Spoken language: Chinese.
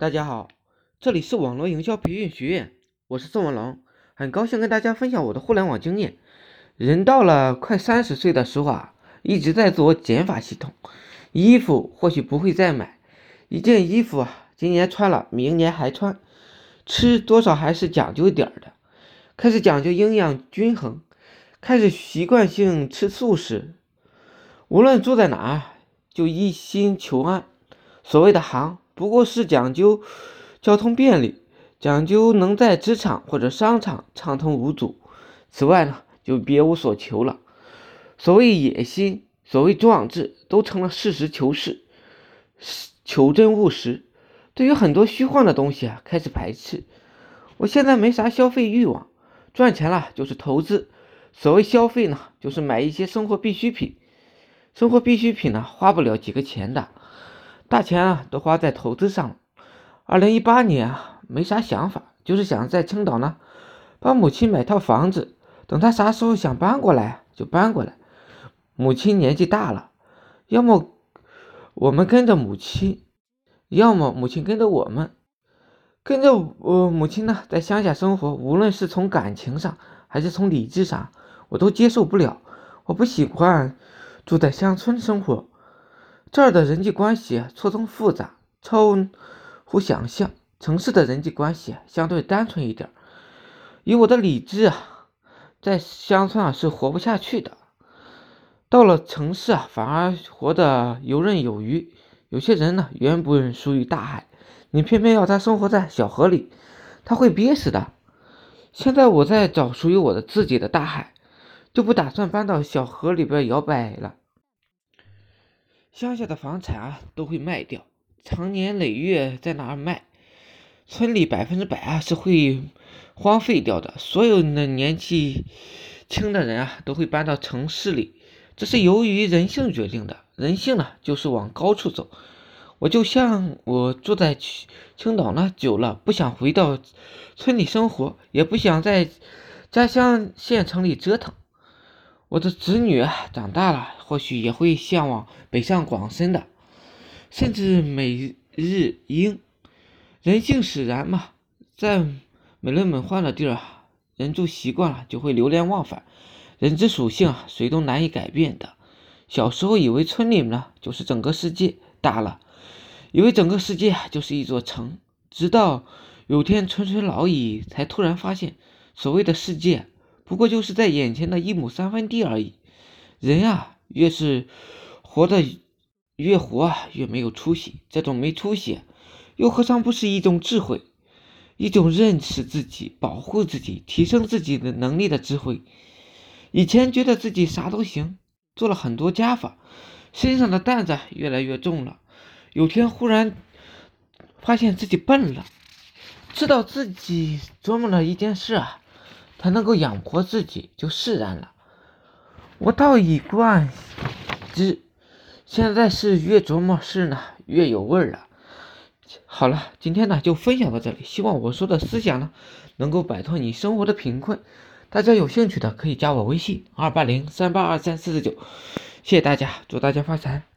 大家好，这里是网络营销培训学院，我是宋文龙，很高兴跟大家分享我的互联网经验。人到了快三十岁的时候啊，一直在做减法系统，衣服或许不会再买，一件衣服啊，今年穿了，明年还穿，吃多少还是讲究点儿的，开始讲究营养均衡，开始习惯性吃素食，无论住在哪，就一心求安。所谓的行。不过是讲究交通便利，讲究能在职场或者商场畅通无阻。此外呢，就别无所求了。所谓野心，所谓壮志，都成了事实求是、求真务实。对于很多虚幻的东西啊，开始排斥。我现在没啥消费欲望，赚钱了就是投资。所谓消费呢，就是买一些生活必需品。生活必需品呢，花不了几个钱的。大钱啊，都花在投资上了。二零一八年啊，没啥想法，就是想在青岛呢，帮母亲买套房子。等她啥时候想搬过来，就搬过来。母亲年纪大了，要么我们跟着母亲，要么母亲跟着我们。跟着我母亲呢，在乡下生活，无论是从感情上，还是从理智上，我都接受不了。我不喜欢住在乡村生活。这儿的人际关系错综复杂，超乎想象。城市的人际关系相对单纯一点。以我的理智啊，在乡村啊是活不下去的。到了城市啊，反而活得游刃有余。有些人呢，原本属于大海，你偏偏要他生活在小河里，他会憋死的。现在我在找属于我的自己的大海，就不打算搬到小河里边摇摆了。乡下的房产啊都会卖掉，长年累月在那儿卖？村里百分之百啊是会荒废掉的。所有的年纪轻的人啊都会搬到城市里，这是由于人性决定的。人性呢就是往高处走。我就像我住在青岛呢久了，不想回到村里生活，也不想在家乡县城里折腾。我的子女啊长大了，或许也会向往北上广深的，甚至美日英。人性使然嘛，在美轮美奂的地儿啊，人住习惯了就会流连忘返。人之属性啊，谁都难以改变的。小时候以为村里呢就是整个世界，大了以为整个世界就是一座城，直到有天垂垂老矣，才突然发现，所谓的世界。不过就是在眼前的一亩三分地而已。人啊，越是活得越活啊，越没有出息。这种没出息，又何尝不是一种智慧，一种认识自己、保护自己、提升自己的能力的智慧？以前觉得自己啥都行，做了很多加法，身上的担子越来越重了。有天忽然发现自己笨了，知道自己琢磨了一件事啊。才能够养活自己，就释然了。我倒一贯之，现在是越琢磨事呢，越有味儿了。好了，今天呢就分享到这里，希望我说的思想呢能够摆脱你生活的贫困。大家有兴趣的可以加我微信二八零三八二三四四九，谢谢大家，祝大家发财。